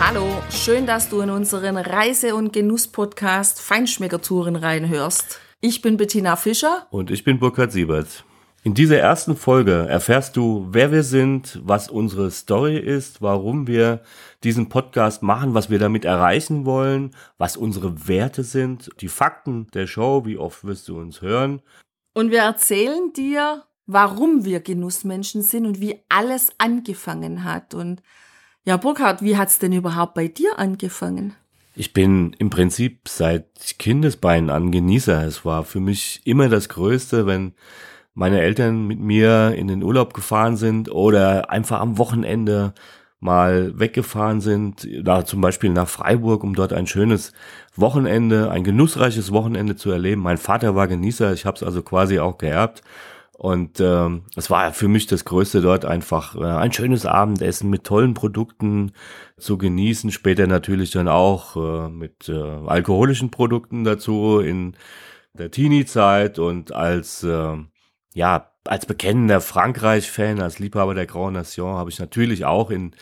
Hallo, schön, dass du in unseren Reise- und Genuss-Podcast Feinschmeckertouren reinhörst. Ich bin Bettina Fischer. Und ich bin Burkhard Siebert. In dieser ersten Folge erfährst du, wer wir sind, was unsere Story ist, warum wir diesen Podcast machen, was wir damit erreichen wollen, was unsere Werte sind, die Fakten der Show, wie oft wirst du uns hören. Und wir erzählen dir, warum wir Genussmenschen sind und wie alles angefangen hat. Und ja, Burkhard, wie hat's denn überhaupt bei dir angefangen? Ich bin im Prinzip seit Kindesbeinen an Genießer. Es war für mich immer das Größte, wenn meine Eltern mit mir in den Urlaub gefahren sind oder einfach am Wochenende mal weggefahren sind, da zum Beispiel nach Freiburg, um dort ein schönes Wochenende, ein genussreiches Wochenende zu erleben. Mein Vater war Genießer, ich habe es also quasi auch geerbt. Und ähm, es war für mich das Größte dort einfach äh, ein schönes Abendessen mit tollen Produkten zu genießen. Später natürlich dann auch äh, mit äh, alkoholischen Produkten dazu in der Teenie-Zeit und als äh, ja als bekennender Frankreich-Fan, als Liebhaber der Grand Nation habe ich natürlich auch in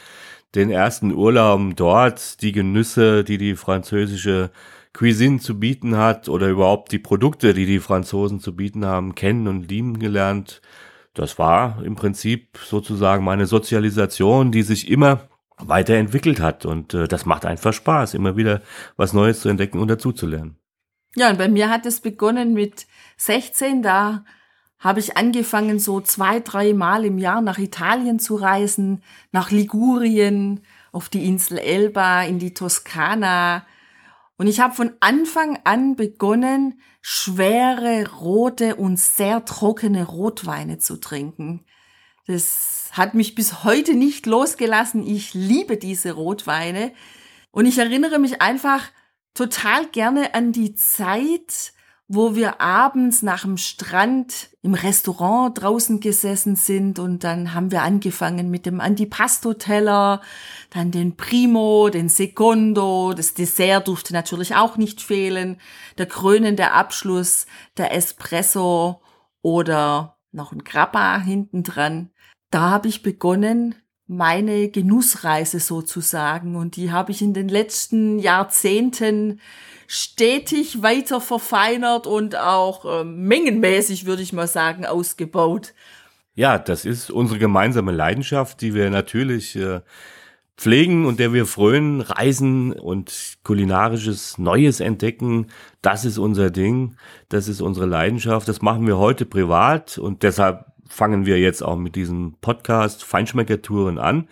den ersten Urlauben dort die Genüsse, die die französische Cuisine zu bieten hat oder überhaupt die Produkte, die die Franzosen zu bieten haben, kennen und lieben gelernt. Das war im Prinzip sozusagen meine Sozialisation, die sich immer weiterentwickelt hat und äh, das macht einfach Spaß, immer wieder was Neues zu entdecken und dazuzulernen. Ja, und bei mir hat es begonnen mit 16, da habe ich angefangen, so zwei, drei Mal im Jahr nach Italien zu reisen, nach Ligurien, auf die Insel Elba, in die Toskana, und ich habe von Anfang an begonnen, schwere, rote und sehr trockene Rotweine zu trinken. Das hat mich bis heute nicht losgelassen. Ich liebe diese Rotweine. Und ich erinnere mich einfach total gerne an die Zeit, wo wir abends nach dem Strand im Restaurant draußen gesessen sind und dann haben wir angefangen mit dem Antipasto-Teller, dann den Primo, den Secondo, das Dessert durfte natürlich auch nicht fehlen, der krönende Abschluss, der Espresso oder noch ein Grappa hinten dran. Da habe ich begonnen, meine Genussreise sozusagen und die habe ich in den letzten Jahrzehnten stetig weiter verfeinert und auch äh, mengenmäßig, würde ich mal sagen, ausgebaut. Ja, das ist unsere gemeinsame Leidenschaft, die wir natürlich äh, pflegen und der wir frönen, reisen und kulinarisches Neues entdecken. Das ist unser Ding, das ist unsere Leidenschaft. Das machen wir heute privat und deshalb fangen wir jetzt auch mit diesem Podcast Feinschmeckertouren an.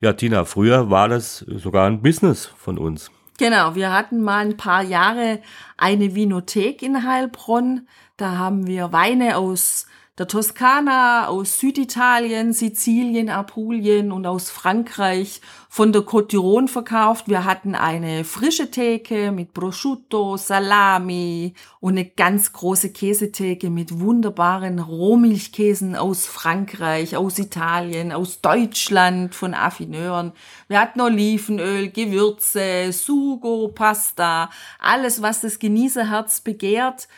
Ja, Tina, früher war das sogar ein Business von uns. Genau, wir hatten mal ein paar Jahre eine Vinothek in Heilbronn. Da haben wir Weine aus der Toskana, aus Süditalien, Sizilien, Apulien und aus Frankreich von der Côte d'Iron verkauft. Wir hatten eine frische Theke mit Prosciutto, Salami und eine ganz große Käsetheke mit wunderbaren Rohmilchkäsen aus Frankreich, aus Italien, aus Deutschland, von Affineuren. Wir hatten Olivenöl, Gewürze, Sugo, Pasta, alles, was das Genießerherz begehrt.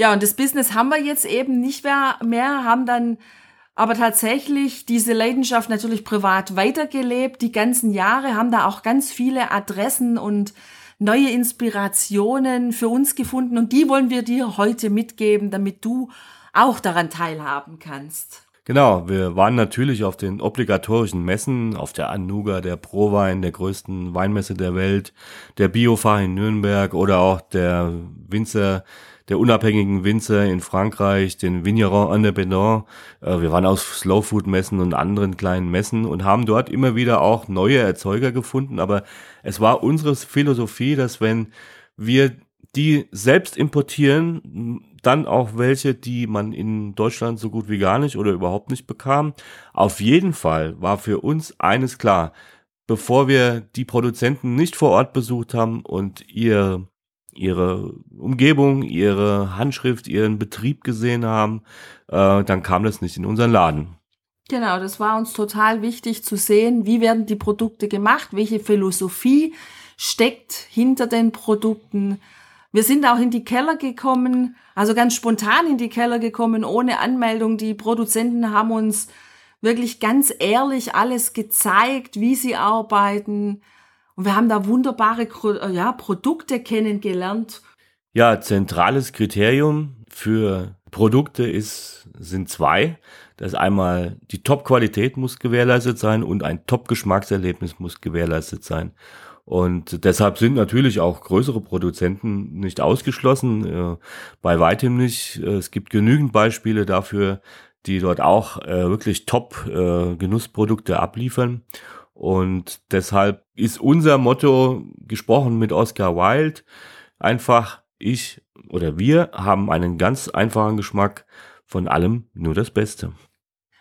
Ja, und das Business haben wir jetzt eben nicht mehr, mehr haben dann aber tatsächlich diese Leidenschaft natürlich privat weitergelebt. Die ganzen Jahre haben da auch ganz viele Adressen und neue Inspirationen für uns gefunden und die wollen wir dir heute mitgeben, damit du auch daran teilhaben kannst. Genau, wir waren natürlich auf den obligatorischen Messen, auf der Anuga, der Prowein, der größten Weinmesse der Welt, der Biofahr in Nürnberg oder auch der Winzer der unabhängigen Winzer in Frankreich, den Vigneron Independant. Äh, wir waren auf Slowfood-Messen und anderen kleinen Messen und haben dort immer wieder auch neue Erzeuger gefunden. Aber es war unsere Philosophie, dass wenn wir die selbst importieren, dann auch welche, die man in Deutschland so gut wie gar nicht oder überhaupt nicht bekam. Auf jeden Fall war für uns eines klar. bevor wir die Produzenten nicht vor Ort besucht haben und ihr, ihre Umgebung, ihre Handschrift, ihren Betrieb gesehen haben, äh, dann kam das nicht in unseren Laden. Genau, das war uns total wichtig zu sehen, wie werden die Produkte gemacht, welche Philosophie steckt hinter den Produkten. Wir sind auch in die Keller gekommen, also ganz spontan in die Keller gekommen, ohne Anmeldung. Die Produzenten haben uns wirklich ganz ehrlich alles gezeigt, wie sie arbeiten. Und wir haben da wunderbare ja, Produkte kennengelernt. Ja, zentrales Kriterium für Produkte ist, sind zwei. Das einmal die Top-Qualität muss gewährleistet sein und ein Top-Geschmackserlebnis muss gewährleistet sein. Und deshalb sind natürlich auch größere Produzenten nicht ausgeschlossen, äh, bei weitem nicht. Es gibt genügend Beispiele dafür, die dort auch äh, wirklich Top-Genussprodukte äh, abliefern. Und deshalb ist unser Motto gesprochen mit Oscar Wilde einfach ich oder wir haben einen ganz einfachen Geschmack von allem nur das Beste.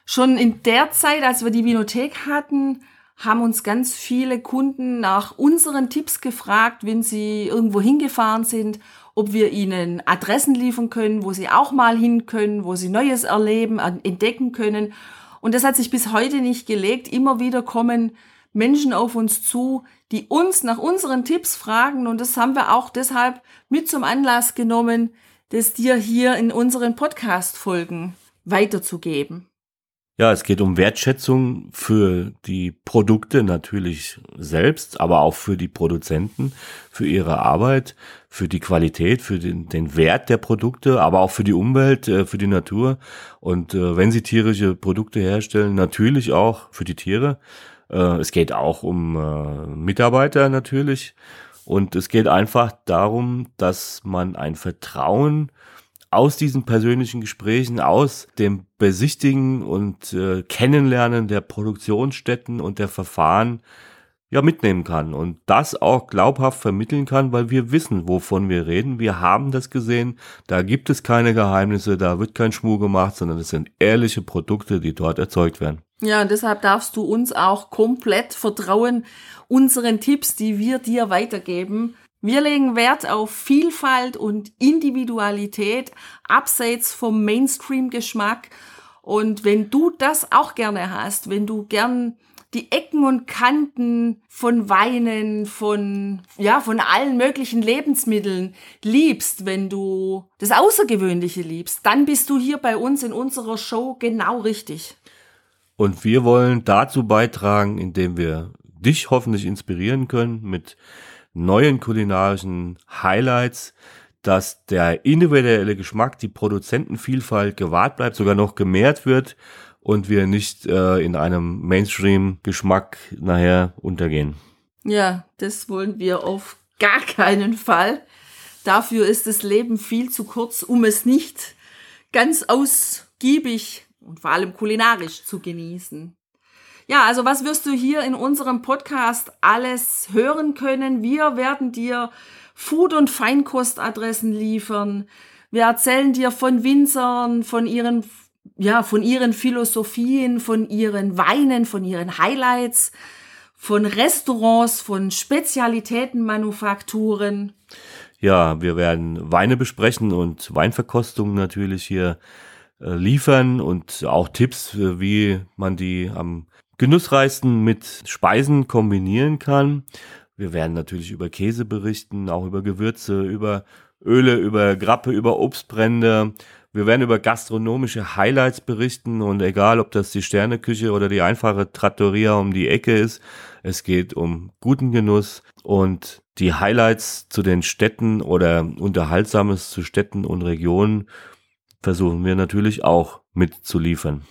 Schon in der Zeit, als wir die Vinothek hatten, haben uns ganz viele Kunden nach unseren Tipps gefragt, wenn sie irgendwo hingefahren sind, ob wir ihnen Adressen liefern können, wo sie auch mal hin können, wo sie Neues erleben, entdecken können. Und das hat sich bis heute nicht gelegt. Immer wieder kommen Menschen auf uns zu, die uns nach unseren Tipps fragen. Und das haben wir auch deshalb mit zum Anlass genommen, das dir hier in unseren Podcast-Folgen weiterzugeben. Ja, es geht um Wertschätzung für die Produkte natürlich selbst, aber auch für die Produzenten, für ihre Arbeit, für die Qualität, für den, den Wert der Produkte, aber auch für die Umwelt, äh, für die Natur. Und äh, wenn sie tierische Produkte herstellen, natürlich auch für die Tiere. Äh, es geht auch um äh, Mitarbeiter natürlich. Und es geht einfach darum, dass man ein Vertrauen aus diesen persönlichen Gesprächen, aus dem Besichtigen und äh, Kennenlernen der Produktionsstätten und der Verfahren ja mitnehmen kann und das auch glaubhaft vermitteln kann, weil wir wissen, wovon wir reden. Wir haben das gesehen. Da gibt es keine Geheimnisse, da wird kein Schmuh gemacht, sondern es sind ehrliche Produkte, die dort erzeugt werden. Ja, und deshalb darfst du uns auch komplett vertrauen, unseren Tipps, die wir dir weitergeben. Wir legen Wert auf Vielfalt und Individualität abseits vom Mainstream-Geschmack. Und wenn du das auch gerne hast, wenn du gern die Ecken und Kanten von Weinen, von, ja, von allen möglichen Lebensmitteln liebst, wenn du das Außergewöhnliche liebst, dann bist du hier bei uns in unserer Show genau richtig. Und wir wollen dazu beitragen, indem wir dich hoffentlich inspirieren können mit neuen kulinarischen Highlights, dass der individuelle Geschmack, die Produzentenvielfalt gewahrt bleibt, sogar noch gemehrt wird und wir nicht äh, in einem Mainstream-Geschmack nachher untergehen. Ja, das wollen wir auf gar keinen Fall. Dafür ist das Leben viel zu kurz, um es nicht ganz ausgiebig und vor allem kulinarisch zu genießen. Ja, also was wirst du hier in unserem Podcast alles hören können? Wir werden dir Food- und Feinkostadressen liefern. Wir erzählen dir von Winzern, von ihren, ja, von ihren Philosophien, von ihren Weinen, von ihren Highlights, von Restaurants, von Spezialitätenmanufakturen. Ja, wir werden Weine besprechen und Weinverkostungen natürlich hier äh, liefern und auch Tipps, wie man die am genussreichsten mit Speisen kombinieren kann. Wir werden natürlich über Käse berichten, auch über Gewürze, über Öle, über Grappe, über Obstbrände. Wir werden über gastronomische Highlights berichten und egal, ob das die Sterneküche oder die einfache Trattoria um die Ecke ist, es geht um guten Genuss und die Highlights zu den Städten oder Unterhaltsames zu Städten und Regionen versuchen wir natürlich auch mitzuliefern.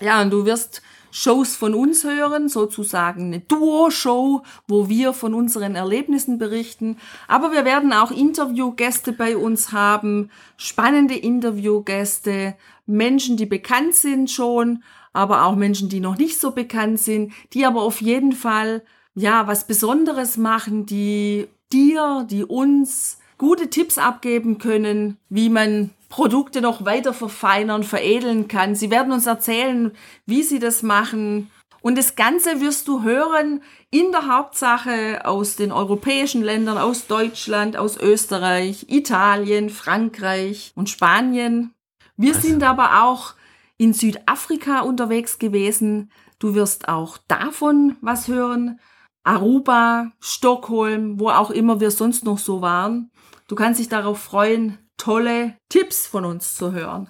Ja, und du wirst Shows von uns hören, sozusagen eine Duo-Show, wo wir von unseren Erlebnissen berichten. Aber wir werden auch Interviewgäste bei uns haben, spannende Interviewgäste, Menschen, die bekannt sind schon, aber auch Menschen, die noch nicht so bekannt sind, die aber auf jeden Fall ja was Besonderes machen, die dir, die uns gute Tipps abgeben können, wie man Produkte noch weiter verfeinern, veredeln kann. Sie werden uns erzählen, wie sie das machen. Und das Ganze wirst du hören in der Hauptsache aus den europäischen Ländern, aus Deutschland, aus Österreich, Italien, Frankreich und Spanien. Wir also. sind aber auch in Südafrika unterwegs gewesen. Du wirst auch davon was hören. Aruba, Stockholm, wo auch immer wir sonst noch so waren. Du kannst dich darauf freuen, tolle Tipps von uns zu hören.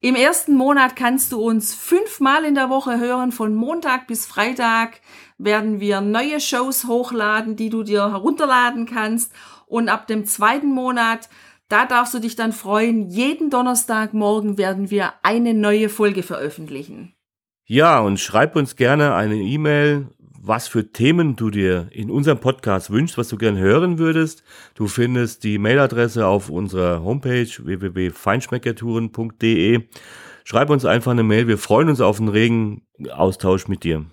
Im ersten Monat kannst du uns fünfmal in der Woche hören. Von Montag bis Freitag werden wir neue Shows hochladen, die du dir herunterladen kannst. Und ab dem zweiten Monat, da darfst du dich dann freuen. Jeden Donnerstagmorgen werden wir eine neue Folge veröffentlichen. Ja, und schreib uns gerne eine E-Mail was für Themen du dir in unserem Podcast wünschst, was du gern hören würdest. Du findest die Mailadresse auf unserer Homepage www.feinschmeckertouren.de. Schreib uns einfach eine Mail. Wir freuen uns auf einen regen Austausch mit dir.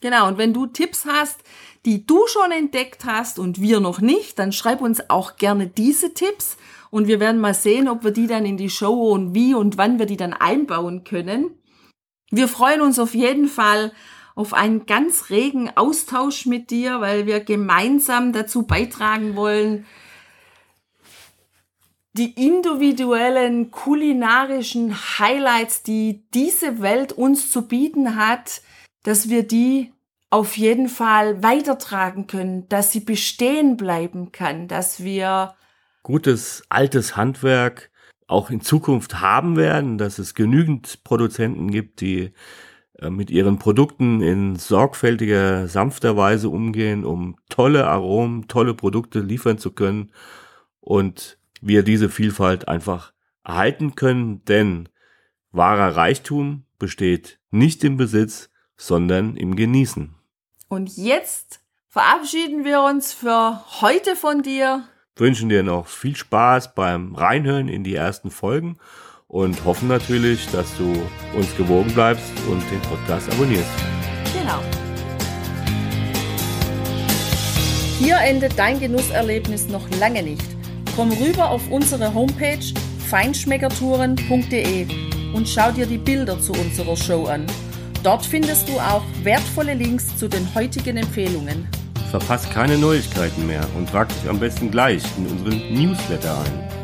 Genau, und wenn du Tipps hast, die du schon entdeckt hast und wir noch nicht, dann schreib uns auch gerne diese Tipps und wir werden mal sehen, ob wir die dann in die Show und wie und wann wir die dann einbauen können. Wir freuen uns auf jeden Fall auf einen ganz regen Austausch mit dir, weil wir gemeinsam dazu beitragen wollen, die individuellen kulinarischen Highlights, die diese Welt uns zu bieten hat, dass wir die auf jeden Fall weitertragen können, dass sie bestehen bleiben kann, dass wir gutes altes Handwerk auch in Zukunft haben werden, dass es genügend Produzenten gibt, die mit ihren Produkten in sorgfältiger, sanfter Weise umgehen, um tolle Aromen, tolle Produkte liefern zu können und wir diese Vielfalt einfach erhalten können, denn wahrer Reichtum besteht nicht im Besitz, sondern im Genießen. Und jetzt verabschieden wir uns für heute von dir. Wünschen dir noch viel Spaß beim Reinhören in die ersten Folgen und hoffen natürlich, dass du uns gewogen bleibst und den Podcast abonnierst. Genau. Hier endet dein Genusserlebnis noch lange nicht. Komm rüber auf unsere Homepage feinschmeckertouren.de und schau dir die Bilder zu unserer Show an. Dort findest du auch wertvolle Links zu den heutigen Empfehlungen. Verpasst keine Neuigkeiten mehr und trag dich am besten gleich in unseren Newsletter ein.